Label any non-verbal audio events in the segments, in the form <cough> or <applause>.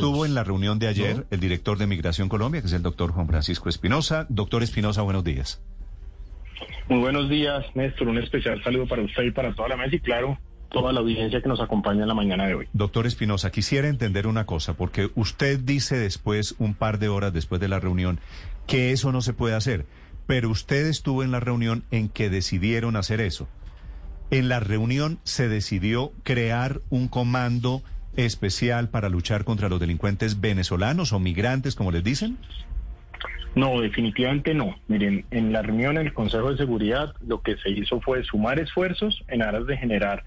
Tuvo en la reunión de ayer el director de Migración Colombia, que es el doctor Juan Francisco Espinosa. Doctor Espinosa, buenos días. Muy buenos días, Néstor. Un especial saludo para usted y para toda la mesa y, claro, toda la audiencia que nos acompaña en la mañana de hoy. Doctor Espinosa, quisiera entender una cosa, porque usted dice después, un par de horas después de la reunión, que eso no se puede hacer, pero usted estuvo en la reunión en que decidieron hacer eso. En la reunión se decidió crear un comando especial para luchar contra los delincuentes venezolanos o migrantes, como les dicen. No, definitivamente no. Miren, en la reunión en el Consejo de Seguridad lo que se hizo fue sumar esfuerzos en aras de generar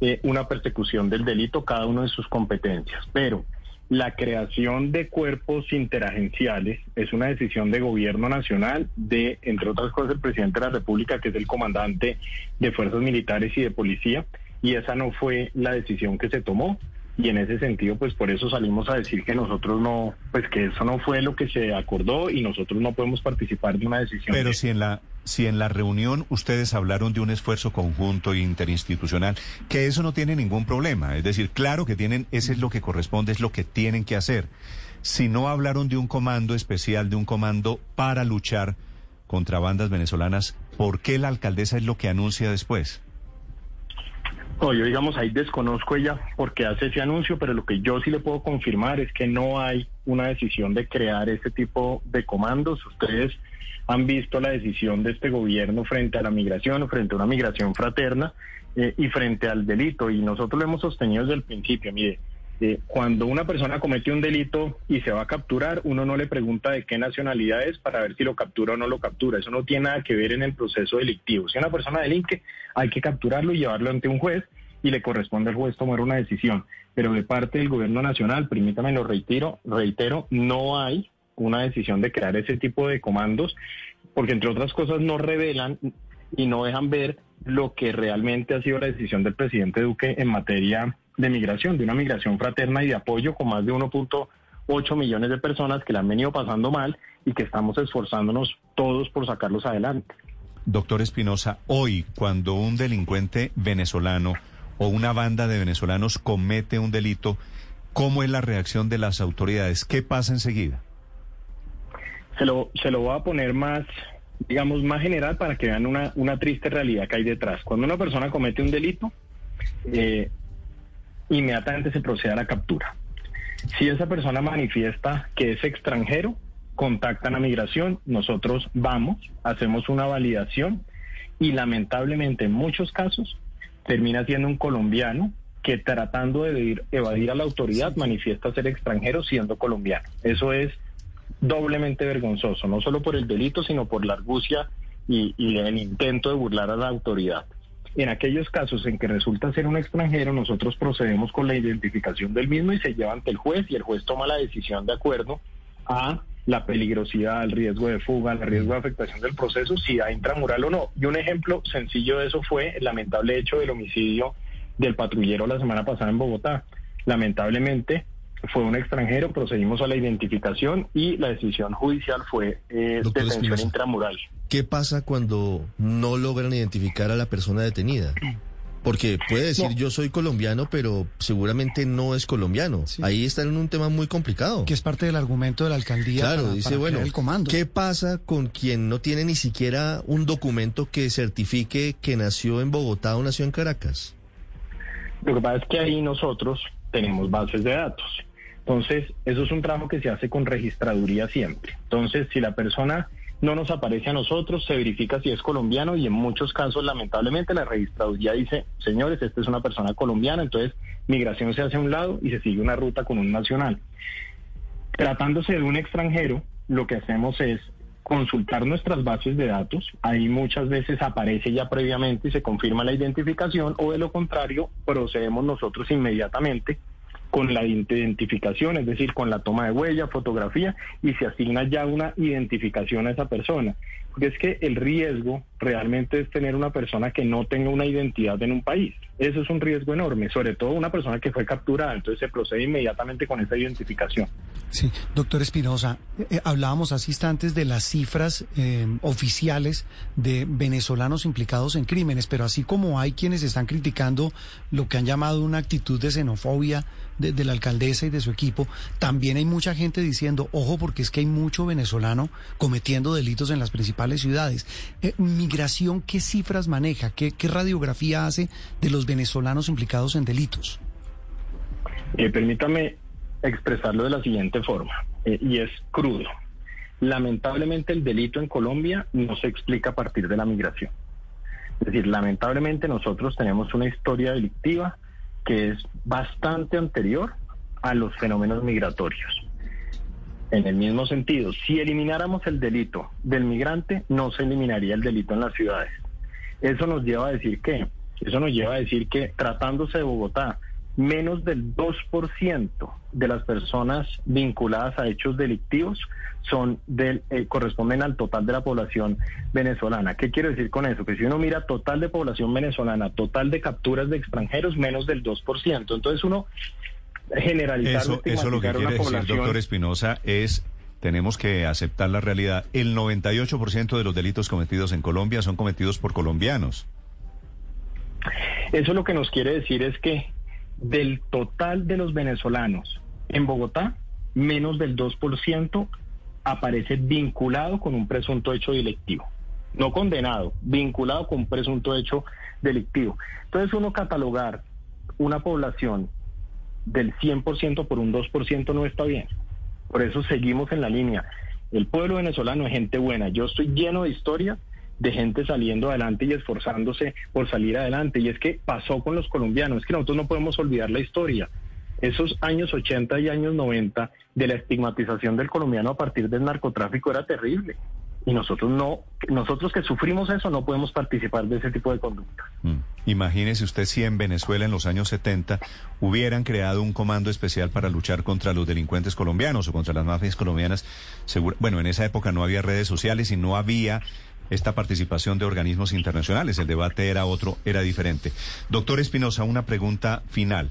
eh, una persecución del delito, cada uno de sus competencias. Pero la creación de cuerpos interagenciales es una decisión de gobierno nacional de, entre otras cosas, el presidente de la República, que es el comandante de fuerzas militares y de policía, y esa no fue la decisión que se tomó y en ese sentido pues por eso salimos a decir que nosotros no pues que eso no fue lo que se acordó y nosotros no podemos participar de una decisión. Pero si en la si en la reunión ustedes hablaron de un esfuerzo conjunto e interinstitucional que eso no tiene ningún problema. Es decir claro que tienen ese es lo que corresponde es lo que tienen que hacer. Si no hablaron de un comando especial de un comando para luchar contra bandas venezolanas ¿por qué la alcaldesa es lo que anuncia después? No, yo digamos ahí desconozco ella porque hace ese anuncio, pero lo que yo sí le puedo confirmar es que no hay una decisión de crear este tipo de comandos. Ustedes han visto la decisión de este gobierno frente a la migración, frente a una migración fraterna eh, y frente al delito. Y nosotros lo hemos sostenido desde el principio. Mire, eh, cuando una persona comete un delito y se va a capturar, uno no le pregunta de qué nacionalidad es para ver si lo captura o no lo captura. Eso no tiene nada que ver en el proceso delictivo. Si una persona delinque, hay que capturarlo y llevarlo ante un juez y le corresponde al juez tomar una decisión. Pero de parte del gobierno nacional, permítame lo reitero, reitero, no hay una decisión de crear ese tipo de comandos, porque entre otras cosas no revelan y no dejan ver lo que realmente ha sido la decisión del presidente Duque en materia de migración, de una migración fraterna y de apoyo con más de 1.8 millones de personas que la han venido pasando mal y que estamos esforzándonos todos por sacarlos adelante. Doctor Espinosa, hoy cuando un delincuente venezolano o una banda de venezolanos comete un delito, ¿cómo es la reacción de las autoridades? ¿Qué pasa enseguida? Se lo, se lo voy a poner más, digamos, más general para que vean una, una triste realidad que hay detrás. Cuando una persona comete un delito, eh, inmediatamente se procede a la captura. Si esa persona manifiesta que es extranjero, contactan a migración, nosotros vamos, hacemos una validación y lamentablemente en muchos casos termina siendo un colombiano que tratando de evadir a la autoridad manifiesta ser extranjero siendo colombiano. Eso es doblemente vergonzoso, no solo por el delito, sino por la argucia y, el intento de burlar a la autoridad. En aquellos casos en que resulta ser un extranjero, nosotros procedemos con la identificación del mismo y se lleva ante el juez y el juez toma la decisión de acuerdo a la peligrosidad, el riesgo de fuga, el riesgo de afectación del proceso, si da intramural o no. Y un ejemplo sencillo de eso fue el lamentable hecho del homicidio del patrullero la semana pasada en Bogotá. Lamentablemente fue un extranjero, procedimos a la identificación y la decisión judicial fue eh, detención intramural. ¿Qué pasa cuando no logran identificar a la persona detenida? Porque puede decir yo soy colombiano, pero seguramente no es colombiano. Ahí están en un tema muy complicado. Que es parte del argumento de la alcaldía. Claro, dice, bueno, ¿qué pasa con quien no tiene ni siquiera un documento que certifique que nació en Bogotá o nació en Caracas? Lo que pasa es que ahí nosotros tenemos bases de datos. Entonces, eso es un trabajo que se hace con registraduría siempre. Entonces, si la persona no nos aparece a nosotros, se verifica si es colombiano y en muchos casos, lamentablemente, la registraduría dice, señores, esta es una persona colombiana, entonces migración se hace a un lado y se sigue una ruta con un nacional. Tratándose de un extranjero, lo que hacemos es consultar nuestras bases de datos, ahí muchas veces aparece ya previamente y se confirma la identificación o de lo contrario procedemos nosotros inmediatamente con la identificación, es decir, con la toma de huella, fotografía, y se asigna ya una identificación a esa persona. Porque es que el riesgo realmente es tener una persona que no tenga una identidad en un país. Eso es un riesgo enorme, sobre todo una persona que fue capturada, entonces se procede inmediatamente con esa identificación. Sí, doctor Espinosa, eh, hablábamos hace instantes de las cifras eh, oficiales de venezolanos implicados en crímenes, pero así como hay quienes están criticando lo que han llamado una actitud de xenofobia de, la alcaldesa y de su equipo, también hay mucha gente diciendo, ojo, porque es que hay mucho venezolano cometiendo delitos en las principales ciudades. Eh, migración, ¿qué cifras maneja? ¿Qué, ¿Qué radiografía hace de los venezolanos implicados en delitos? Eh, permítame expresarlo de la siguiente forma, eh, y es crudo. Lamentablemente el delito en Colombia no se explica a partir de la migración. Es decir, lamentablemente nosotros tenemos una historia delictiva que es bastante anterior a los fenómenos migratorios. En el mismo sentido, si elimináramos el delito del migrante, no se eliminaría el delito en las ciudades. Eso nos lleva a decir eso nos lleva a decir que tratándose de Bogotá, menos del 2% de las personas vinculadas a hechos delictivos son del, eh, corresponden al total de la población venezolana. ¿Qué quiero decir con eso? Que si uno mira total de población venezolana, total de capturas de extranjeros, menos del 2%. Entonces uno generalizar eso, eso lo que quiere decir, población... doctor Espinosa, es tenemos que aceptar la realidad. El 98% de los delitos cometidos en Colombia son cometidos por colombianos. Eso lo que nos quiere decir es que del total de los venezolanos en Bogotá, menos del 2% aparece vinculado con un presunto hecho delictivo. No condenado, vinculado con un presunto hecho delictivo. Entonces uno catalogar una población del 100% por un 2% no está bien. Por eso seguimos en la línea. El pueblo venezolano es gente buena. Yo estoy lleno de historia de gente saliendo adelante y esforzándose por salir adelante. Y es que pasó con los colombianos, es que nosotros no podemos olvidar la historia. Esos años 80 y años 90 de la estigmatización del colombiano a partir del narcotráfico era terrible. Y nosotros no, nosotros que sufrimos eso no podemos participar de ese tipo de conducta. Mm. Imagínese usted si en Venezuela en los años 70 hubieran creado un comando especial para luchar contra los delincuentes colombianos o contra las mafias colombianas. bueno, en esa época no había redes sociales y no había esta participación de organismos internacionales. El debate era otro, era diferente. Doctor Espinosa, una pregunta final.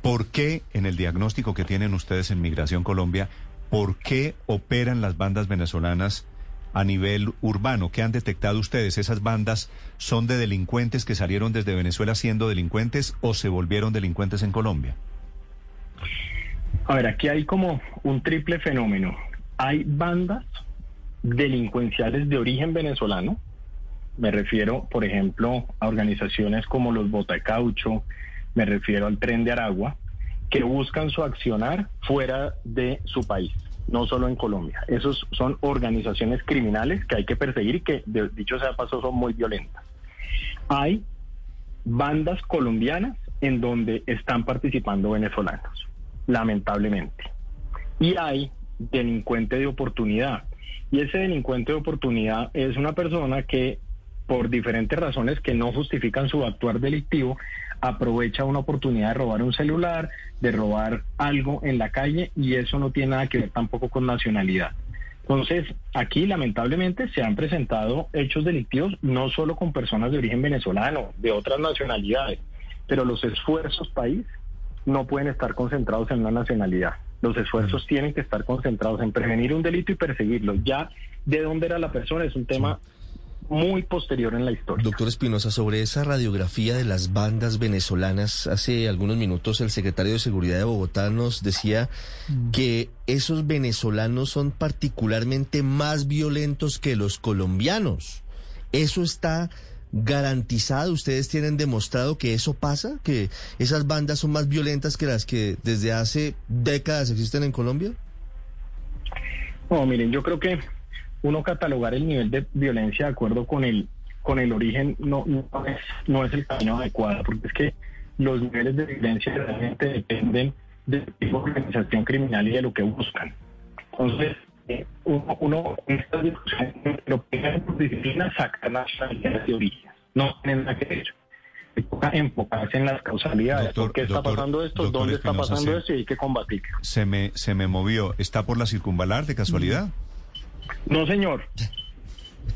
¿Por qué en el diagnóstico que tienen ustedes en Migración Colombia, por qué operan las bandas venezolanas a nivel urbano? ¿Qué han detectado ustedes? ¿Esas bandas son de delincuentes que salieron desde Venezuela siendo delincuentes o se volvieron delincuentes en Colombia? A ver, aquí hay como un triple fenómeno. Hay bandas delincuenciales de origen venezolano. Me refiero, por ejemplo, a organizaciones como los Botacaucho, me refiero al Tren de Aragua, que buscan su accionar fuera de su país, no solo en Colombia. Esos son organizaciones criminales que hay que perseguir y que, dicho sea paso, son muy violentas. Hay bandas colombianas en donde están participando venezolanos, lamentablemente. Y hay delincuente de oportunidad y ese delincuente de oportunidad es una persona que por diferentes razones que no justifican su actuar delictivo, aprovecha una oportunidad de robar un celular, de robar algo en la calle y eso no tiene nada que ver tampoco con nacionalidad. Entonces, aquí lamentablemente se han presentado hechos delictivos no solo con personas de origen venezolano, de otras nacionalidades, pero los esfuerzos país no pueden estar concentrados en una nacionalidad. Los esfuerzos tienen que estar concentrados en prevenir un delito y perseguirlo. Ya de dónde era la persona es un tema muy posterior en la historia. Doctor Espinosa, sobre esa radiografía de las bandas venezolanas, hace algunos minutos el secretario de Seguridad de Bogotá nos decía mm. que esos venezolanos son particularmente más violentos que los colombianos. ¿Eso está garantizado? ¿Ustedes tienen demostrado que eso pasa? ¿Que esas bandas son más violentas que las que desde hace décadas existen en Colombia? No, miren, yo creo que uno catalogar el nivel de violencia de acuerdo con el con el origen no, no, es, no es el camino adecuado, porque es que los niveles de violencia realmente dependen del tipo de organización criminal y de lo que buscan. Entonces, uno, en estas discusiones, lo primero por disciplina saca nacionalidades de origen. No tienen nada que ver. enfocarse en las causalidades. Doctor- ¿Por qué está doctor- pasando esto? doctor ¿Dónde está pasando esto? Y hay que combatirlo. Se me, se me movió. ¿Está por la circunvalar de casualidad? No, señor.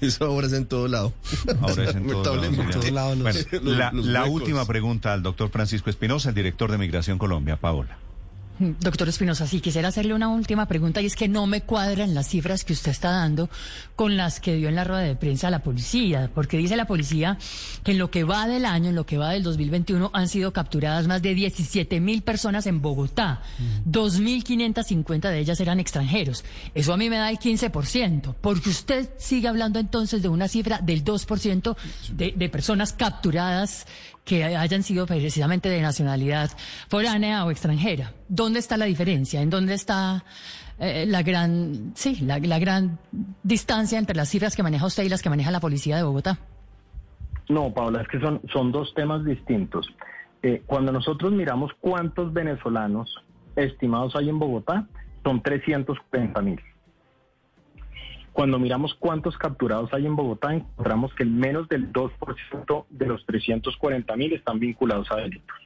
Eso ahora es en todo lado. Ahora es en <laughs> los- Bueno, <laughs> los- la, los la última pregunta al doctor Francisco Espinosa, el director de Migración Colombia. Paola. Doctor Espinosa, sí quisiera hacerle una última pregunta y es que no me cuadran las cifras que usted está dando con las que dio en la rueda de prensa la policía, porque dice la policía que en lo que va del año, en lo que va del 2021, han sido capturadas más de 17 mil personas en Bogotá, 2.550 de ellas eran extranjeros. Eso a mí me da el 15%, porque usted sigue hablando entonces de una cifra del 2% de, de personas capturadas que hayan sido precisamente de nacionalidad foránea o extranjera. ¿Dónde está la diferencia? ¿En dónde está eh, la gran, sí, la, la gran distancia entre las cifras que maneja usted y las que maneja la policía de Bogotá? No, Paula, es que son, son dos temas distintos. Eh, cuando nosotros miramos cuántos venezolanos estimados hay en Bogotá, son 340 mil. Cuando miramos cuántos capturados hay en Bogotá, encontramos que menos del 2% de los 340 mil están vinculados a delitos.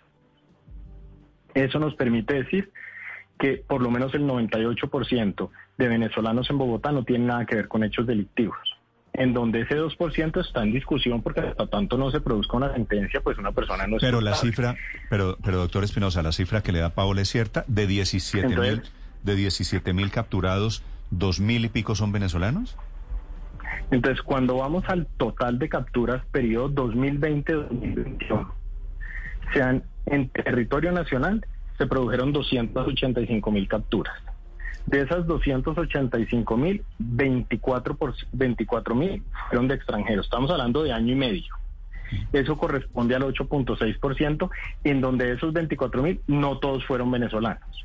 Eso nos permite decir que por lo menos el 98% de venezolanos en Bogotá no tienen nada que ver con hechos delictivos. En donde ese 2% está en discusión porque hasta tanto no se produzca una sentencia, pues una persona no es Pero la cifra, pero, pero doctor Espinosa, la cifra que le da Paola es cierta, de 17 mil, de 17 mil capturados, dos mil y pico son venezolanos. Entonces, cuando vamos al total de capturas periodo 2020-2021, sean en territorio nacional se produjeron 285 mil capturas. De esas 285 mil, 24 por 24 mil fueron de extranjeros. Estamos hablando de año y medio. Eso corresponde al 8.6%, en donde esos 24 mil no todos fueron venezolanos.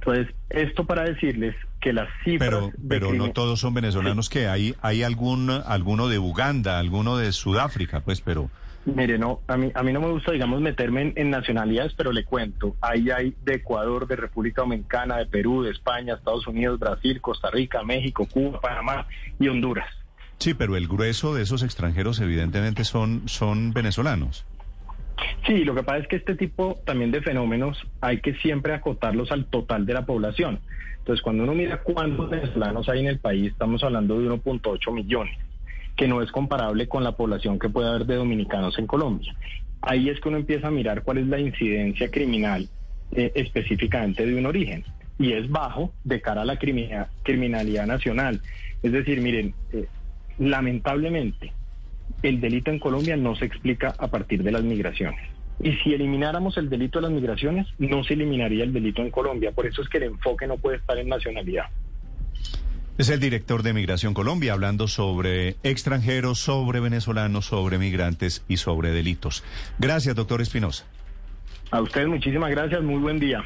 Entonces, esto para decirles que las cifras... Pero, pero no todos son venezolanos que hay, hay algún, alguno de Uganda, alguno de Sudáfrica, pues, pero Mire, no, a mí, a mí no me gusta, digamos, meterme en, en nacionalidades, pero le cuento. Ahí hay de Ecuador, de República Dominicana, de Perú, de España, Estados Unidos, Brasil, Costa Rica, México, Cuba, Panamá y Honduras. sí, pero el grueso de esos extranjeros evidentemente son, son venezolanos. Sí, lo que pasa es que este tipo también de fenómenos hay que siempre acotarlos al total de la población. Entonces, cuando uno mira cuántos venezolanos hay en el país, estamos hablando de 1.8 millones, que no es comparable con la población que puede haber de dominicanos en Colombia. Ahí es que uno empieza a mirar cuál es la incidencia criminal eh, específicamente de un origen. Y es bajo de cara a la crimina- criminalidad nacional. Es decir, miren, eh, lamentablemente, el delito en Colombia no se explica a partir de las migraciones. Y si elimináramos el delito de las migraciones, no se eliminaría el delito en Colombia. Por eso es que el enfoque no puede estar en nacionalidad. Es el director de Migración Colombia hablando sobre extranjeros, sobre venezolanos, sobre migrantes y sobre delitos. Gracias, doctor Espinosa. A ustedes muchísimas gracias, muy buen día.